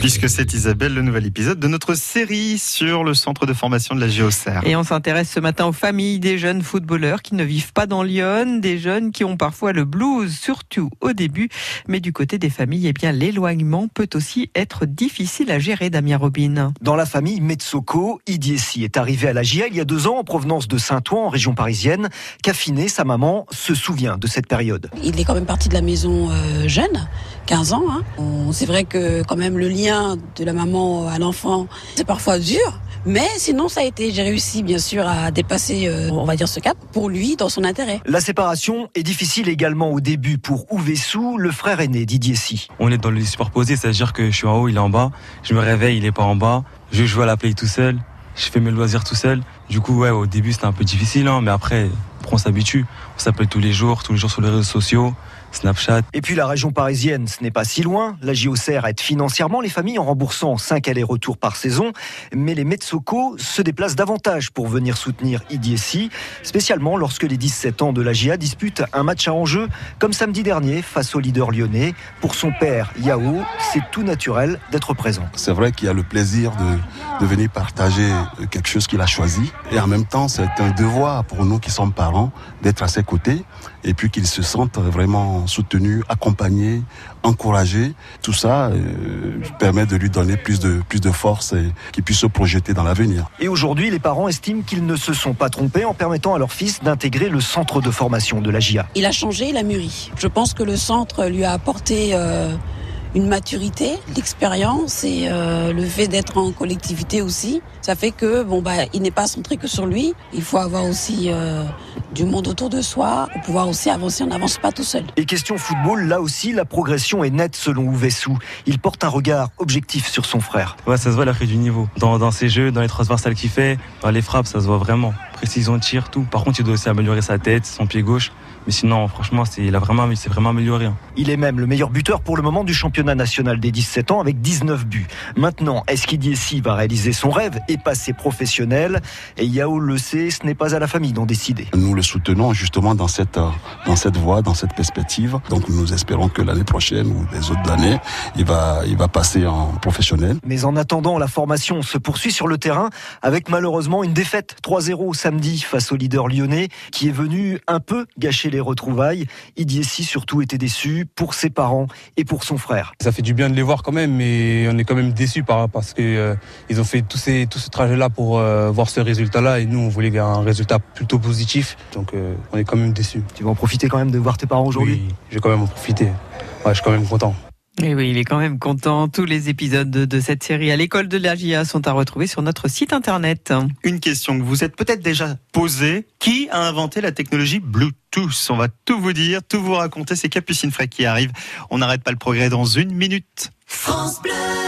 Puisque c'est Isabelle, le nouvel épisode de notre série sur le centre de formation de la Géocère. Et on s'intéresse ce matin aux familles des jeunes footballeurs qui ne vivent pas dans Lyon, des jeunes qui ont parfois le blues, surtout au début. Mais du côté des familles, eh bien, l'éloignement peut aussi être difficile à gérer, Damien Robin. Dans la famille Metsoko, Idiessi est arrivé à la GIA il y a deux ans en provenance de Saint-Ouen, en région parisienne. Caffiné, sa maman, se souvient de cette période. Il est quand même parti de la maison euh, jeune, 15 ans. Hein. C'est vrai que quand même le lien de la maman à l'enfant, c'est parfois dur. Mais sinon, ça a été, j'ai réussi bien sûr à dépasser, euh, on va dire, ce cap pour lui, dans son intérêt. La séparation est difficile également au début pour Ouvessou, le frère aîné d'Idier Si. On est dans le superposé, c'est-à-dire que je suis en haut, il est en bas. Je me réveille, il est pas en bas. Je joue à la play tout seul. Je fais mes loisirs tout seul. Du coup, ouais, au début, c'était un peu difficile, hein, mais après, on s'habitue. On s'appelle tous les jours, tous les jours sur les réseaux sociaux. Snapchat. Et puis la région parisienne, ce n'est pas si loin. La JOCR aide financièrement les familles en remboursant 5 allers-retours par saison. Mais les Metsoko se déplacent davantage pour venir soutenir Idiessi, spécialement lorsque les 17 ans de la GIA disputent un match à enjeu, comme samedi dernier face au leader lyonnais. Pour son père, Yao, c'est tout naturel d'être présent. C'est vrai qu'il y a le plaisir de, de venir partager quelque chose qu'il a choisi. Et en même temps, c'est un devoir pour nous qui sommes parents d'être à ses côtés et puis qu'ils se sentent vraiment soutenus, accompagnés, encouragés. Tout ça euh, permet de lui donner plus de, plus de force et qu'il puisse se projeter dans l'avenir. Et aujourd'hui, les parents estiment qu'ils ne se sont pas trompés en permettant à leur fils d'intégrer le centre de formation de la GIA. Il a changé, il a mûri. Je pense que le centre lui a apporté... Euh une maturité, l'expérience et euh, le fait d'être en collectivité aussi. Ça fait que bon bah il n'est pas centré que sur lui. Il faut avoir aussi euh, du monde autour de soi pour pouvoir aussi avancer. On n'avance pas tout seul. Et question football, là aussi la progression est nette selon Ouvessou. Il porte un regard objectif sur son frère. Ouais, ça se voit la du niveau. Dans, dans ses jeux, dans les transversales qu'il fait, dans les frappes, ça se voit vraiment. Précision de tir, tout. Par contre, il doit aussi améliorer sa tête, son pied gauche. Mais sinon, franchement, c'est, il a vraiment, il s'est vraiment amélioré. hein. Il est même le meilleur buteur pour le moment du championnat national des 17 ans avec 19 buts. Maintenant, est-ce qu'Idiessi va réaliser son rêve et passer professionnel Et Yao le sait, ce n'est pas à la famille d'en décider. Nous le soutenons justement dans cette, euh, dans cette voie, dans cette perspective. Donc nous espérons que l'année prochaine ou les autres années, il va, il va passer en professionnel. Mais en attendant, la formation se poursuit sur le terrain avec malheureusement une défaite 3-0 samedi face au leader lyonnais qui est venu un peu gâcher les retrouvailles. Idiessi surtout était déçu pour ses parents et pour son frère. Ça fait du bien de les voir quand même, mais on est quand même déçus par, parce que euh, ils ont fait tout, ces, tout ce trajet-là pour euh, voir ce résultat-là et nous on voulait un résultat plutôt positif, donc euh, on est quand même déçus. Tu vas en profiter quand même de voir tes parents aujourd'hui? Oui, je vais quand même en profiter. Ouais, je suis quand même content. Et oui, il est quand même content. Tous les épisodes de, de cette série à l'école de la GIA sont à retrouver sur notre site internet. Une question que vous êtes peut-être déjà posée. Qui a inventé la technologie Bluetooth? On va tout vous dire, tout vous raconter. C'est Capucine Frey qui arrive. On n'arrête pas le progrès dans une minute. France Bleu